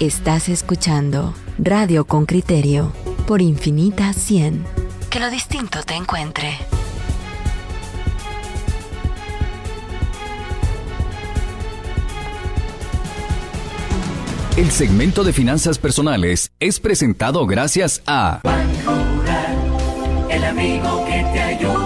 Estás escuchando Radio con Criterio por Infinita 100. Que lo distinto te encuentre. El segmento de finanzas personales es presentado gracias a el amigo que te ayuda.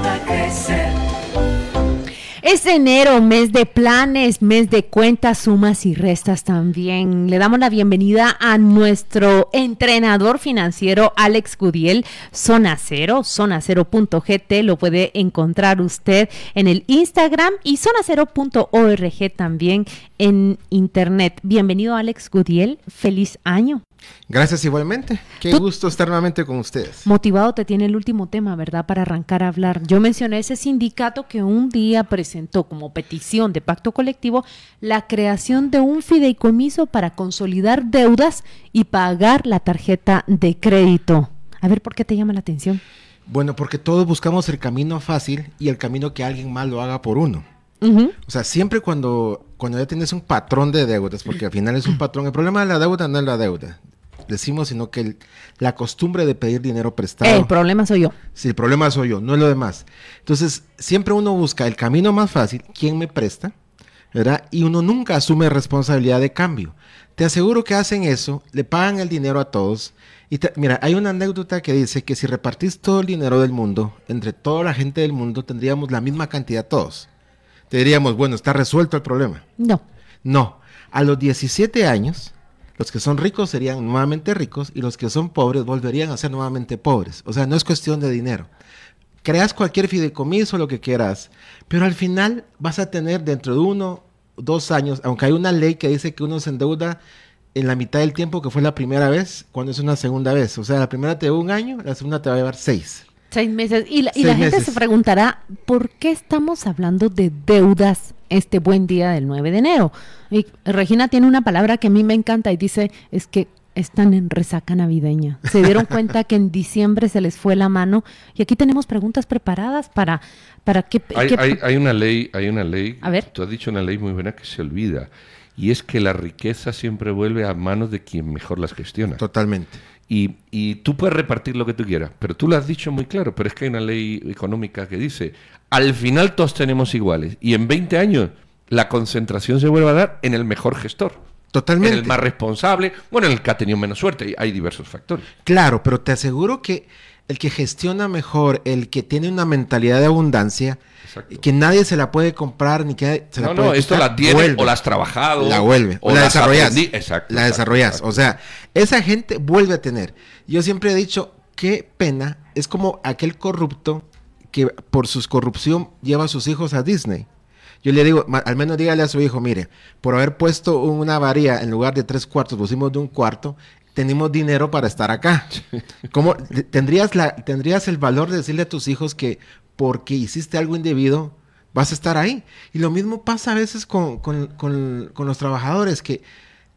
Es enero, mes de planes, mes de cuentas, sumas y restas también. Le damos la bienvenida a nuestro entrenador financiero Alex Gudiel, Zona Cero, zonacero.gt, lo puede encontrar usted en el Instagram y zonacero.org también en internet. Bienvenido Alex Gudiel, feliz año. Gracias igualmente. Qué gusto estar nuevamente con ustedes. Motivado te tiene el último tema, ¿verdad? Para arrancar a hablar. Yo mencioné ese sindicato que un día presentó como petición de pacto colectivo la creación de un fideicomiso para consolidar deudas y pagar la tarjeta de crédito. A ver, ¿por qué te llama la atención? Bueno, porque todos buscamos el camino fácil y el camino que alguien más lo haga por uno. O sea, siempre cuando, cuando ya tienes un patrón de deudas, porque al final es un patrón, el problema de la deuda no es la deuda, decimos, sino que la costumbre de pedir dinero prestado. El problema soy yo. Sí, el problema soy yo, no es lo demás. Entonces, siempre uno busca el camino más fácil, quién me presta, ¿verdad? Y uno nunca asume responsabilidad de cambio. Te aseguro que hacen eso, le pagan el dinero a todos. Y mira, hay una anécdota que dice que si repartís todo el dinero del mundo, entre toda la gente del mundo, tendríamos la misma cantidad todos. Te diríamos, bueno, está resuelto el problema. No. No. A los 17 años, los que son ricos serían nuevamente ricos y los que son pobres volverían a ser nuevamente pobres. O sea, no es cuestión de dinero. Creas cualquier fideicomiso, lo que quieras, pero al final vas a tener dentro de uno, dos años, aunque hay una ley que dice que uno se endeuda en la mitad del tiempo que fue la primera vez, cuando es una segunda vez. O sea, la primera te lleva un año, la segunda te va a llevar seis. Seis meses. Y la, gente se preguntará, ¿por qué estamos hablando de deudas este buen día del 9 de enero? Y Regina tiene una palabra que a mí me encanta y dice, es que están en resaca navideña. Se dieron cuenta que en diciembre se les fue la mano y aquí tenemos preguntas preparadas para para qué hay, hay, una ley, hay una ley. A ver. Tú has dicho una ley muy buena que se olvida y es que la riqueza siempre vuelve a manos de quien mejor las gestiona. Totalmente. Y, y, tú puedes repartir lo que tú quieras, pero tú lo has dicho muy claro, pero es que hay una ley económica que dice, al final todos tenemos iguales y en 20 años la concentración se vuelve a dar en el mejor gestor. Totalmente. En el más responsable, bueno, en el que ha tenido menos suerte, hay diversos factores. Claro, pero te aseguro que el que gestiona mejor, el que tiene una mentalidad de abundancia, que nadie se la puede comprar ni que se la no, puede No, esto la tiene o la has trabajado. La vuelve. O, la desarrollas. Exacto. La desarrollas. O sea, esa gente vuelve a tener. Yo siempre he dicho, qué pena, es como aquel corrupto que por su corrupción lleva a sus hijos a Disney. Yo le digo, al menos dígale a su hijo, mire, por haber puesto una varía en lugar de tres cuartos, pusimos de un cuarto, tenemos dinero para estar acá. ¿Cómo tendrías, la, tendrías el valor de decirle a tus hijos que porque hiciste algo indebido, vas a estar ahí? Y lo mismo pasa a veces con, los trabajadores, que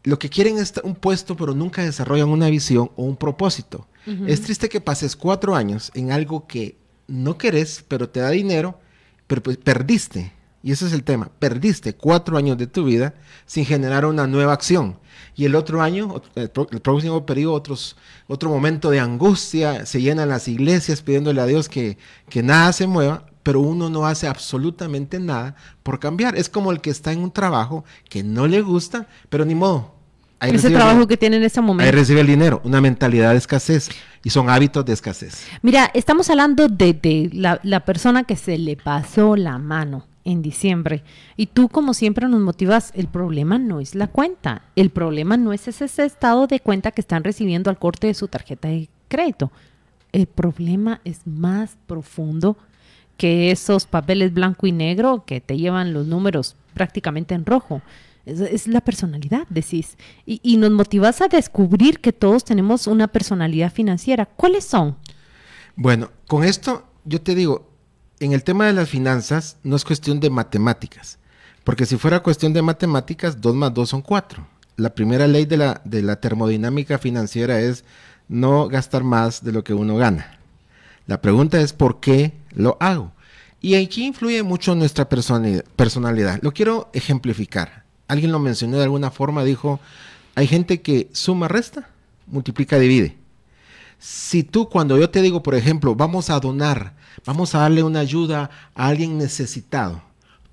lo que quieren es un puesto, pero nunca desarrollan una visión o un propósito. Es triste que pases cuatro años en algo que no querés, pero te da dinero, pero pues perdiste y ese es el tema. Perdiste cuatro años de tu vida sin generar una nueva acción. Y el otro año, el, próximo periodo, otros, otro momento de angustia, se llenan las iglesias pidiéndole a Dios que, que nada se mueva, pero uno no hace absolutamente nada por cambiar. Es como el que está en un trabajo que no le gusta, pero ni modo. Ese trabajo que tiene en ese momento. Ahí recibe el dinero, una mentalidad de escasez y son hábitos de escasez. Mira, estamos hablando de, la, la persona que se le pasó la mano en diciembre. Y tú, como siempre, nos motivas, el problema no es la cuenta, el problema no es ese, estado de cuenta que están recibiendo al corte de su tarjeta de crédito. El problema es más profundo que esos papeles blanco y negro que te llevan los números prácticamente en rojo. Es, la personalidad, decís. Y, nos motivas a descubrir que todos tenemos una personalidad financiera. ¿Cuáles son? Bueno, con esto yo te digo, en el tema de las finanzas no es cuestión de matemáticas, porque si fuera cuestión de matemáticas, 2 más 2 son 4. La primera ley de la, de la termodinámica financiera es no gastar más de lo que uno gana. La pregunta es ¿por qué lo hago? Y aquí influye mucho nuestra personalidad. Lo quiero ejemplificar. Alguien lo mencionó de alguna forma, dijo, Hay gente que suma, resta, multiplica, divide. Si tú cuando yo te digo, por ejemplo, vamos a donar, vamos a darle una ayuda a alguien necesitado,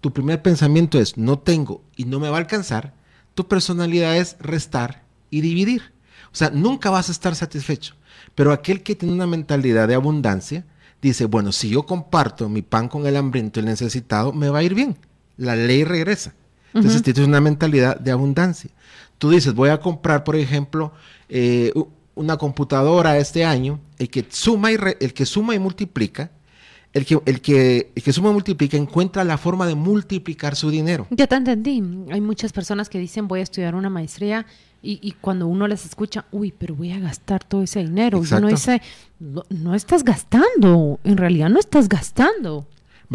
tu primer pensamiento es, no tengo y no me va a alcanzar, tu personalidad es restar y dividir. O sea, nunca vas a estar satisfecho. Pero aquel que tiene una mentalidad de abundancia, dice, bueno, si yo comparto mi pan con el hambriento y el necesitado, me va a ir bien. La ley regresa. Entonces tienes una mentalidad de abundancia. Tú dices, voy a comprar, por ejemplo, eh, una computadora este año, el que suma y, el que suma y multiplica, el que, el, que, el que suma y multiplica encuentra la forma de multiplicar su dinero. Ya te entendí. Hay muchas personas que dicen voy a estudiar una maestría y, y, cuando uno les escucha, uy, pero voy a gastar todo ese dinero. Y uno dice, no, no, estás gastando, en realidad no estás gastando.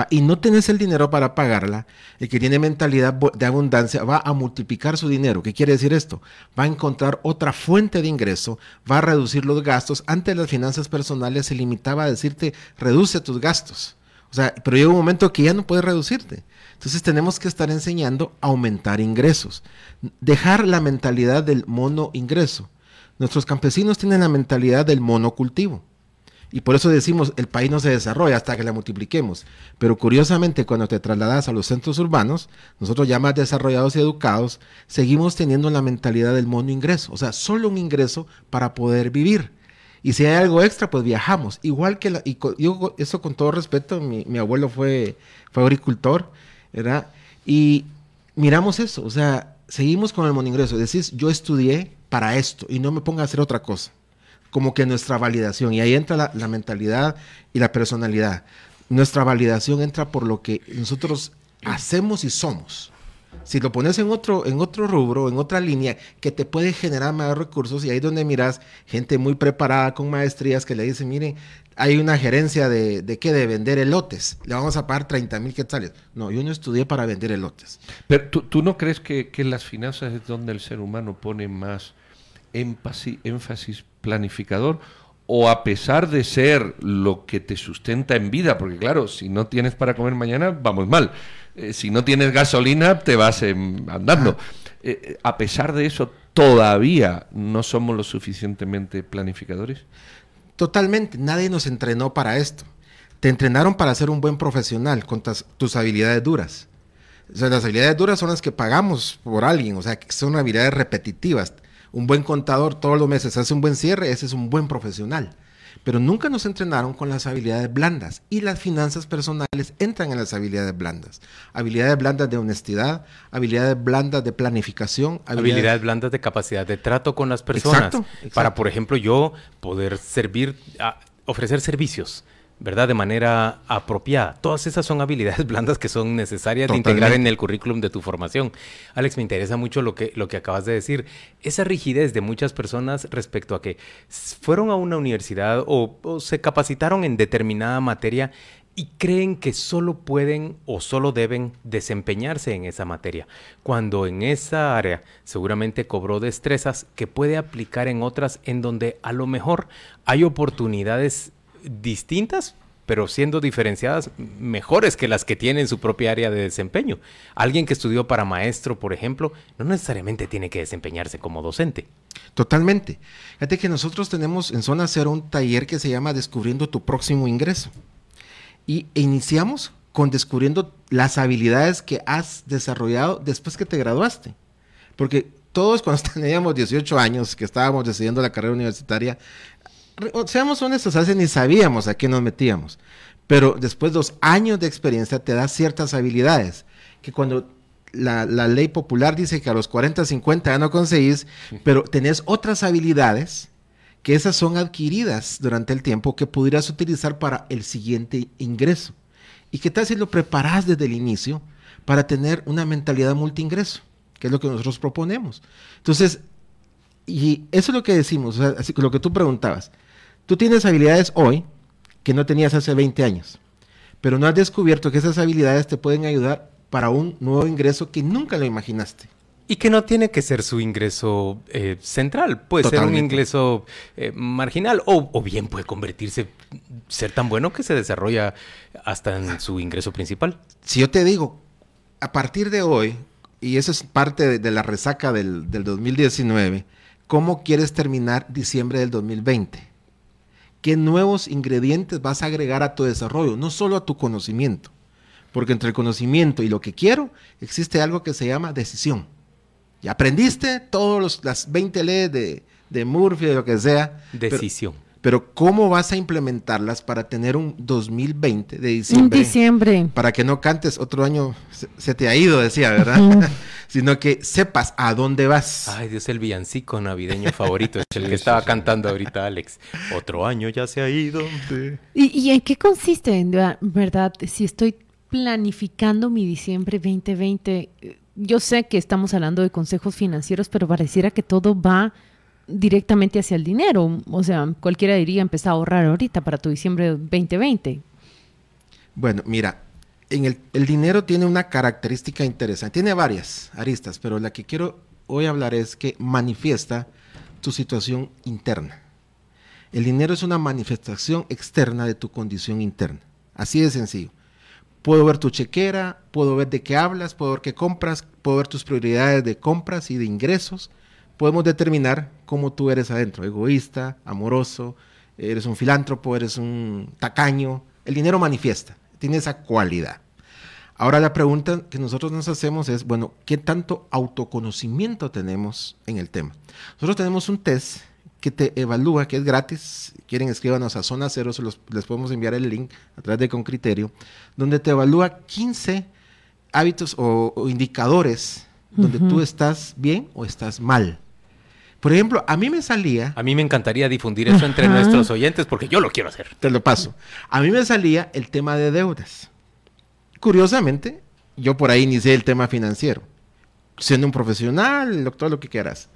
Y no tenés el dinero para pagarla, el que tiene mentalidad de abundancia va a multiplicar su dinero. ¿Qué quiere decir esto? Va a encontrar otra fuente de ingreso, va a reducir los gastos. Antes las finanzas personales se limitaba a decirte, reduce tus gastos. O sea, pero llega un momento que ya no puedes reducirte. Entonces tenemos que estar enseñando a aumentar ingresos. Dejar la mentalidad del mono ingreso. Nuestros campesinos tienen la mentalidad del monocultivo. Y por eso decimos, el país no se desarrolla hasta que la multipliquemos. Pero curiosamente, cuando te trasladas a los centros urbanos, nosotros ya más desarrollados y educados, seguimos teniendo la mentalidad del mono ingreso. O sea, solo un ingreso para poder vivir. Y si hay algo extra, pues viajamos. Igual que, la, y yo eso con todo respeto, mi, mi abuelo fue, fue agricultor, ¿verdad? Y miramos eso, o sea, seguimos con el moningreso. Decís, yo estudié para esto y no me ponga a hacer otra cosa. Como que nuestra validación, y ahí entra la, mentalidad y la personalidad. Nuestra validación entra por lo que nosotros hacemos y somos. Si lo pones en otro, en otro rubro, en otra línea, que te puede generar más recursos, y ahí es donde miras gente muy preparada con maestrías que le dicen, miren, hay una gerencia de, de qué, de vender elotes, le vamos a pagar 30 mil quetzales. No, yo no estudié para vender elotes. Pero tú, tú no crees que, que las finanzas es donde el ser humano pone más énfasis, énfasis planificador o a pesar de ser lo que te sustenta en vida, porque claro, si no tienes para comer mañana, vamos mal. Eh, si no tienes gasolina, te vas eh, andando. Eh, a pesar de eso, ¿todavía no somos lo suficientemente planificadores? Totalmente, nadie nos entrenó para esto. Te entrenaron para ser un buen profesional con tus habilidades duras. O sea, las habilidades duras son las que pagamos por alguien, o sea, que son habilidades repetitivas. Un buen contador todos los meses hace un buen cierre, ese es un buen profesional. Pero nunca nos entrenaron con las habilidades blandas y las finanzas personales entran en las habilidades blandas. Habilidades blandas de honestidad, habilidades blandas de planificación. Habilidades, habilidades blandas de capacidad de trato con las personas. Exacto, exacto. Para, por ejemplo, yo poder servir, a, ofrecer servicios ¿verdad? De manera apropiada. Todas esas son habilidades blandas que son necesarias Totalmente. de integrar en el currículum de tu formación. Alex, me interesa mucho lo que, lo que acabas de decir. Esa rigidez de muchas personas respecto a que fueron a una universidad o, o se capacitaron en determinada materia y creen que solo pueden o solo deben desempeñarse en esa materia, cuando en esa área seguramente cobró destrezas que puede aplicar en otras en donde a lo mejor hay oportunidades distintas, pero siendo diferenciadas mejores que las que tienen su propia área de desempeño. Alguien que estudió para maestro, por ejemplo, no necesariamente tiene que desempeñarse como docente. Totalmente. Fíjate que nosotros tenemos en Zona Cero un taller que se llama Descubriendo tu próximo ingreso. Y iniciamos con descubriendo las habilidades que has desarrollado después que te graduaste. Porque todos cuando teníamos 18 años, que estábamos decidiendo la carrera universitaria, seamos honestos, hace ni sabíamos a qué nos metíamos. Pero después de dos años de experiencia te da ciertas habilidades que cuando la, la, ley popular dice que a los 40, 50 ya no conseguís, pero tenés otras habilidades que esas son adquiridas durante el tiempo que pudieras utilizar para el siguiente ingreso. ¿Y qué tal si lo preparas desde el inicio para tener una mentalidad multiingreso? Que es lo que nosotros proponemos. Entonces, y eso es lo que decimos, o sea, así, lo que tú preguntabas. Tú tienes habilidades hoy que no tenías hace 20 años, pero no has descubierto que esas habilidades te pueden ayudar para un nuevo ingreso que nunca lo imaginaste. Y que no tiene que ser su ingreso eh, central, puede Totalmente. ser un ingreso eh, marginal o, o, bien puede convertirse, ser tan bueno que se desarrolla hasta en su ingreso principal. Si yo te digo, a partir de hoy, y eso es parte de, de la resaca del, del 2019, ¿cómo quieres terminar diciembre del 2020? ¿Qué nuevos ingredientes vas a agregar a tu desarrollo? No solo a tu conocimiento, porque entre el conocimiento y lo que quiero existe algo que se llama decisión. Y aprendiste todas las 20 leyes de, de Murphy, de lo que sea. Decisión. ¿Cómo vas a implementarlas para tener un 2020 de diciembre? En diciembre. Para que no cantes otro año se, se te ha ido, decía, ¿verdad? Sino que sepas a dónde vas. Ay, Dios, el villancico navideño favorito. Es el que estaba cantando ahorita Alex. Otro año ya se ha ido. ¿Y, y en qué consiste, en ver- verdad? Si estoy planificando mi diciembre 2020, eh, yo sé que estamos hablando de consejos financieros, pero pareciera que todo va directamente hacia el dinero. O sea, cualquiera diría empezar a ahorrar ahorita para tu diciembre 2020. Bueno, mira, en el, el dinero tiene una característica interesante. Tiene varias aristas, pero la que quiero hoy hablar es que manifiesta tu situación interna. El dinero es una manifestación externa de tu condición interna. Así de sencillo. Puedo ver tu chequera, puedo ver de qué hablas, puedo ver qué compras, puedo ver tus prioridades de compras y de ingresos. Podemos determinar cómo tú eres adentro, egoísta, amoroso, eres un filántropo, eres un tacaño. El dinero manifiesta, tiene esa cualidad. Ahora la pregunta que nosotros nos hacemos es, bueno, ¿qué tanto autoconocimiento tenemos en el tema? Nosotros tenemos un test que te evalúa, que es gratis. Quieren escríbanos a Zona Cero, se los, les podemos enviar el link a través de Con Criterio, donde te evalúa 15 hábitos o, o indicadores donde tú estás bien o estás mal. Por ejemplo, a mí me salía, A mí me encantaría difundir eso entre nuestros oyentes porque yo lo quiero hacer. te lo paso, a mí me salía el tema de deudas. Curiosamente, yo por ahí inicié el tema financiero, siendo un profesional, todo lo que quieras.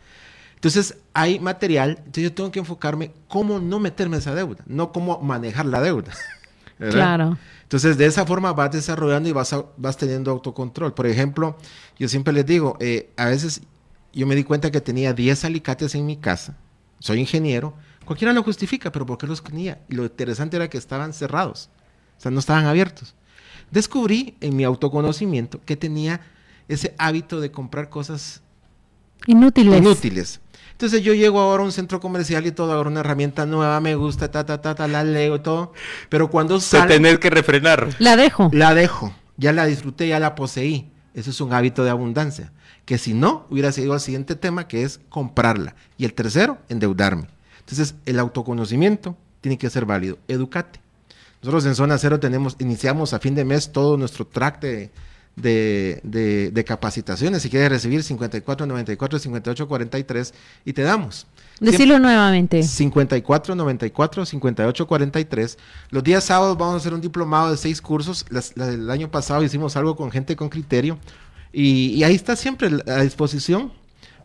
Entonces, hay material, entonces yo tengo que enfocarme cómo no meterme en esa deuda, no cómo manejar la deuda. ¿verdad? Claro. Entonces, de esa forma vas desarrollando y vas, a- vas teniendo autocontrol. Por ejemplo, yo siempre les digo, eh, a veces yo me di cuenta que tenía 10 alicates en mi casa. Soy ingeniero. Cualquiera lo justifica, pero ¿por qué los tenía? Y lo interesante era que estaban cerrados. O sea, no estaban abiertos. Descubrí en mi autoconocimiento que tenía ese hábito de comprar cosas Inútiles. inútiles. Entonces yo llego ahora a un centro comercial y todo, ahora una herramienta nueva, me gusta, ta, ta, ta, ta, la leo y todo. Pero cuando De salgo... tener que refrenar. La dejo. La dejo, ya la disfruté, ya la poseí. Eso es un hábito de abundancia. Que si no, hubiera seguido al siguiente tema, que es comprarla. Y el tercero, endeudarme. Entonces, el autoconocimiento tiene que ser válido. Educate. Nosotros en Zona Cero tenemos, iniciamos a fin de mes todo nuestro track de, de, de- de capacitaciones. Si quieres recibir 54, 94, 58, 43 y te damos. Decirlo nuevamente. 54 94 58 43. Los días sábados vamos a hacer un diplomado de seis cursos. Las- el año pasado hicimos algo con gente con criterio. Y, y ahí está siempre a disposición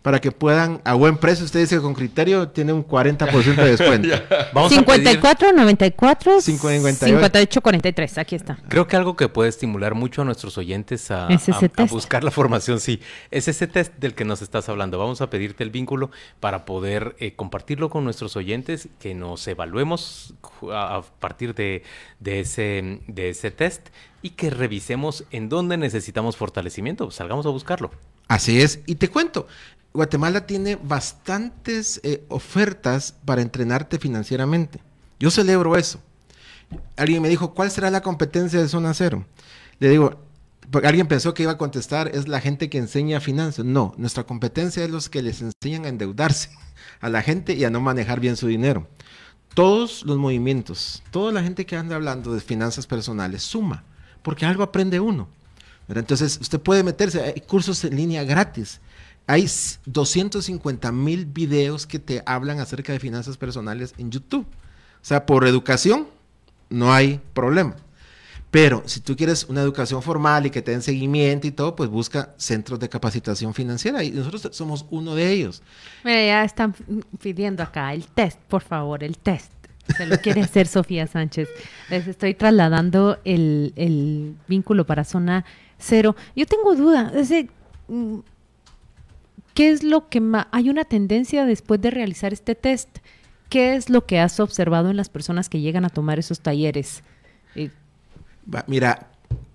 para que puedan, a buen precio, usted dice con criterio, tiene un 40% de descuento. Vamos a pedir- 54, 94, 58. 58, 43. Aquí está. Creo que algo que puede estimular mucho a nuestros oyentes a, Es ese a- a test. buscar la formación, sí, es ese test del que nos estás hablando. Vamos a pedirte el vínculo para poder eh, compartirlo con nuestros oyentes, que nos evaluemos a, a partir de, de ese, de ese test y que revisemos en dónde necesitamos fortalecimiento. Salgamos a buscarlo. Así es. Y te cuento, Guatemala tiene bastantes eh, ofertas para entrenarte financieramente. Yo celebro eso. Alguien me dijo, ¿cuál será la competencia de Zona Cero? Le digo, alguien pensó que iba a contestar, es la gente que enseña finanzas. No, nuestra competencia es los que les enseñan a endeudarse a la gente y a no manejar bien su dinero. Todos los movimientos, toda la gente que anda hablando de finanzas personales suma, porque algo aprende uno. Entonces, usted puede meterse, hay cursos en línea gratis. Hay s- 250 mil videos que te hablan acerca de finanzas personales en YouTube. O sea, por educación no hay problema. Pero si tú quieres una educación formal y que te den seguimiento y todo, pues busca centros de capacitación financiera. Y nosotros somos uno de ellos. Mira, ya están pidiendo acá el test, por favor, el test. Se lo quiere hacer Sofía Sánchez. Les estoy trasladando el, el vínculo para zona cero. Yo tengo duda. ese, mm, ¿Qué es lo que más... Hay una tendencia después de realizar este test. ¿Qué es lo que has observado en las personas que llegan a tomar esos talleres? Eh, Mira,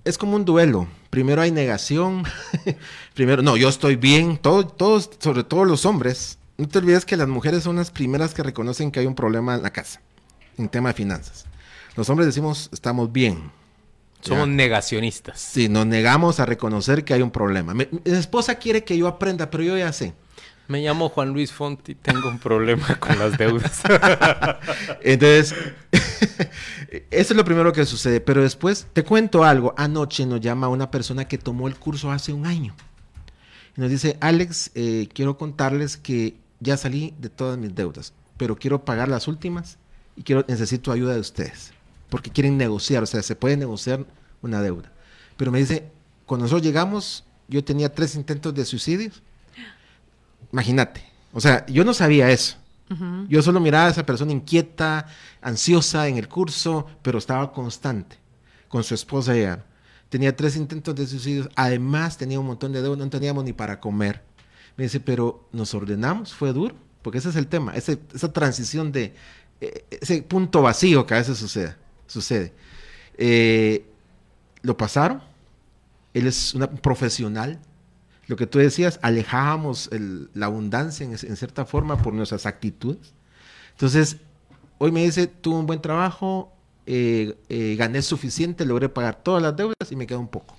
es como un duelo. Primero hay negación. Primero, no, yo estoy bien. Todos, todos, sobre todo los hombres. No te olvides que las mujeres son las primeras que reconocen que hay un problema en la casa, en tema de finanzas. Los hombres decimos, estamos bien. Somos negacionistas. Sí, nos negamos a reconocer que hay un problema. Mi, mi esposa quiere que yo aprenda, pero yo ya sé. Me llamo Juan Luis Fonti, tengo un problema con las deudas. Entonces, eso es lo primero que sucede. Pero después, te cuento algo. Anoche nos llama una persona que tomó el curso hace un año. Y nos dice, Alex, eh, quiero contarles que ya salí de todas mis deudas, pero quiero pagar las últimas y quiero, necesito ayuda de ustedes. Porque quieren negociar, o sea, se puede negociar una deuda. Pero me dice, cuando nosotros llegamos, yo tenía tres intentos de suicidio. Imagínate. O sea, yo no sabía eso. Yo solo miraba a esa persona inquieta, ansiosa en el curso, pero estaba constante con su esposa ya. Tenía tres intentos de suicidio. Además, tenía un montón de deudas, no teníamos ni para comer. Me dice, pero nos ordenamos, fue duro, porque ese es el tema, ese, esa transición de ese punto vacío que a veces sucede. sucede. Eh, lo pasaron, él es un profesional, lo que tú decías, alejábamos el, la abundancia en, en, cierta forma por nuestras actitudes. Entonces, hoy me dice, tuve un buen trabajo, eh, eh, gané suficiente, logré pagar todas las deudas y me queda un poco.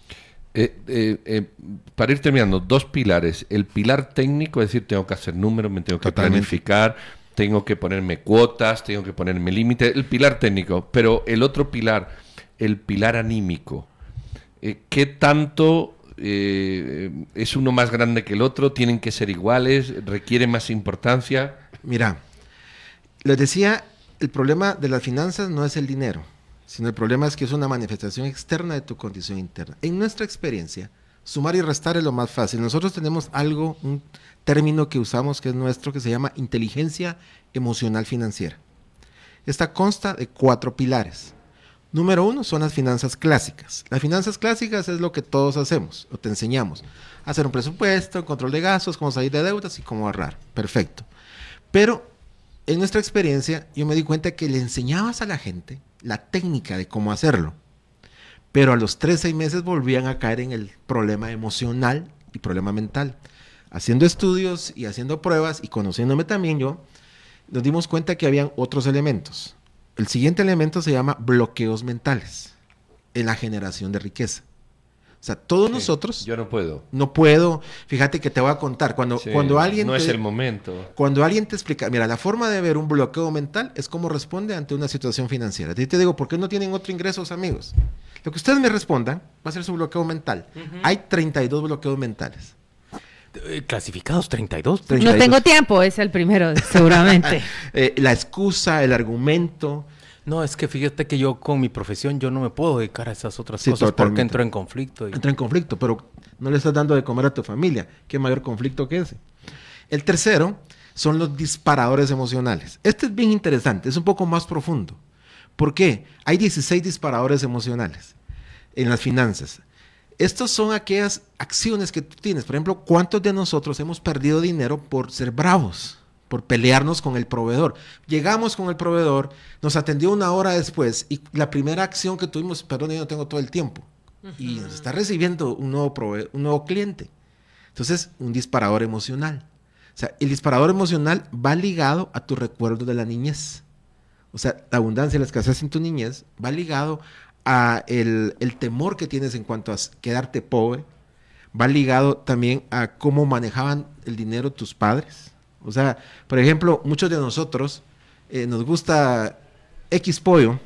Eh, eh, eh, para ir terminando, dos pilares. El pilar técnico, es decir, tengo que hacer números, me tengo que Totalmente. planificar, tengo que ponerme cuotas, tengo que ponerme límites. El pilar técnico. Pero el otro pilar, el pilar anímico. Eh, ¿Qué tanto eh, es uno más grande que el otro? ¿Tienen que ser iguales? ¿Requiere más importancia? Mira, les decía, el problema de las finanzas no es el dinero, sino el problema es que es una manifestación externa de tu condición interna. En nuestra experiencia, sumar y restar es lo más fácil. Nosotros tenemos algo, un término que usamos que es nuestro, que se llama inteligencia emocional financiera. Esta consta de cuatro pilares. Número uno son las finanzas clásicas. Las finanzas clásicas es lo que todos hacemos o te enseñamos. Hacer un presupuesto, control de gastos, cómo salir de deudas y cómo ahorrar. Perfecto. Pero en nuestra experiencia yo me di cuenta que le enseñabas a la gente la técnica de cómo hacerlo. Pero a los tres, seis meses volvían a caer en el problema emocional y problema mental. Haciendo estudios y haciendo pruebas y conociéndome también yo, nos dimos cuenta que habían otros elementos. El siguiente elemento se llama bloqueos mentales en la generación de riqueza. O sea, todos Sí, nosotros Yo no puedo. no puedo, fíjate que te voy a contar, cuando, Sí, cuando alguien no te- es el momento. cuando alguien te explica, mira, la forma de ver un bloqueo mental es cómo responde ante una situación financiera. Yo te digo, ¿por qué no tienen otro ingresos, amigos? Lo que ustedes me respondan va a ser su bloqueo mental. Hay 32 bloqueos mentales. Eh, Clasificados 32. 32. No tengo tiempo, es el primero, seguramente. Eh, la excusa, el argumento. No, es que fíjate que yo con mi profesión yo no me puedo dedicar a esas otras Sí, cosas porque entro en conflicto. y- entra en conflicto, pero no le estás dando de comer a tu familia. ¿Qué mayor conflicto que ese? El tercero son los disparadores emocionales. Este es bien interesante, es un poco más profundo. ¿Por qué? Hay 16 disparadores emocionales en las finanzas. Estos son aquellas acciones que tú tienes. Por ejemplo, ¿cuántos de nosotros hemos perdido dinero por ser bravos? Por pelearnos con el proveedor. Llegamos con el proveedor, nos atendió una hora después y la primera acción que tuvimos, perdón, yo no tengo todo el tiempo. Y nos está recibiendo un nuevo, prove- un nuevo cliente. Entonces, un disparador emocional. O sea, el disparador emocional va ligado a tu recuerdo de la niñez. O sea, la abundancia y la escasez en tu niñez va ligado a el, el temor que tienes en cuanto a quedarte pobre. Va ligado también a cómo manejaban el dinero tus padres. O sea, por ejemplo, muchos de nosotros eh, nos gusta X pollo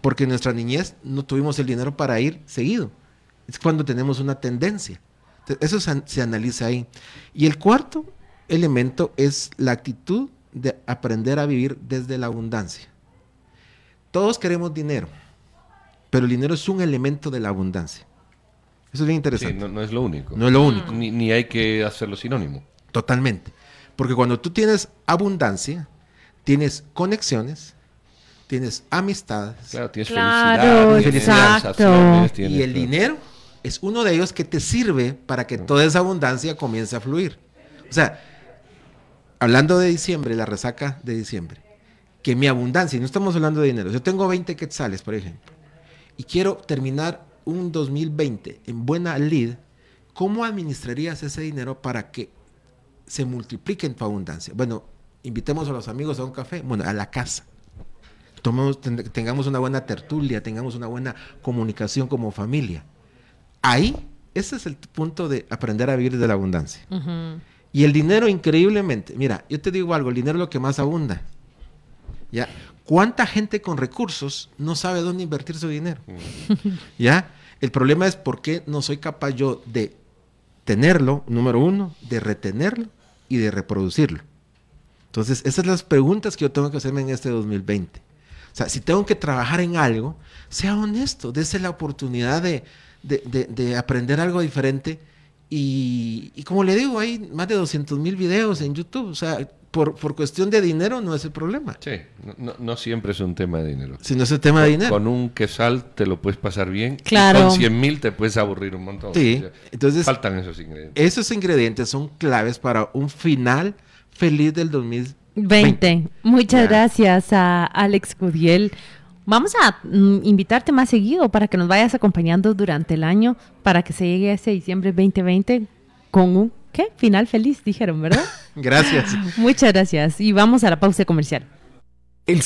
porque en nuestra niñez no tuvimos el dinero para ir seguido. Es cuando tenemos una tendencia. Eso se, an- se analiza ahí. Y el cuarto elemento es la actitud de aprender a vivir desde la abundancia. Todos queremos dinero, pero el dinero es un elemento de la abundancia. Eso es bien Sí, interesante. no, no es lo único. no es lo único. Ni, ni hay que hacerlo sinónimo. Totalmente. Porque cuando tú tienes abundancia, tienes conexiones, tienes amistades Claro, tienes Claro, felicidad, tienes exacto. tienes- y el dinero es uno de ellos que te sirve para que toda esa abundancia comience a fluir. O sea, hablando de diciembre, la resaca de diciembre, que mi abundancia, y no estamos hablando de dinero, yo tengo 20 quetzales, por ejemplo, y quiero terminar un 2020 en buena lead, ¿cómo administrarías ese dinero para que se multiplique en tu abundancia? Bueno, invitemos a los amigos a un café, bueno, a la casa. Tomemos, tengamos una buena tertulia, tengamos una buena comunicación como familia. Ahí, ese es el punto de aprender a vivir de la abundancia. Y el dinero, increíblemente, mira, yo te digo algo, el dinero es lo que más abunda. ¿Ya? ¿Cuánta gente con recursos no sabe dónde invertir su dinero? ¿Ya? El problema es por qué no soy capaz yo de tenerlo, número uno, de retenerlo y de reproducirlo. Entonces, esas son las preguntas que yo tengo que hacerme en este 2020. O sea, si tengo que trabajar en algo, sea honesto, dése la oportunidad de, de aprender algo diferente y, como le digo, hay más de 200 mil videos en YouTube. O sea, por, por, cuestión de dinero no es el problema. Sí, no, siempre es un tema de dinero. Si no es un tema de dinero. Con un quesal te lo puedes pasar bien. Claro. con 100 mil te puedes aburrir un montón. Sí, entonces. Faltan esos ingredientes. Esos ingredientes son claves para un final feliz del 2020. 20. Muchas gracias a Alex Cudiel. Vamos a mm, invitarte más seguido para que nos vayas acompañando durante el año para que se llegue a ese diciembre 2020 con un ¿qué? final feliz, dijeron, ¿verdad? gracias. Muchas gracias y vamos a la pausa comercial. El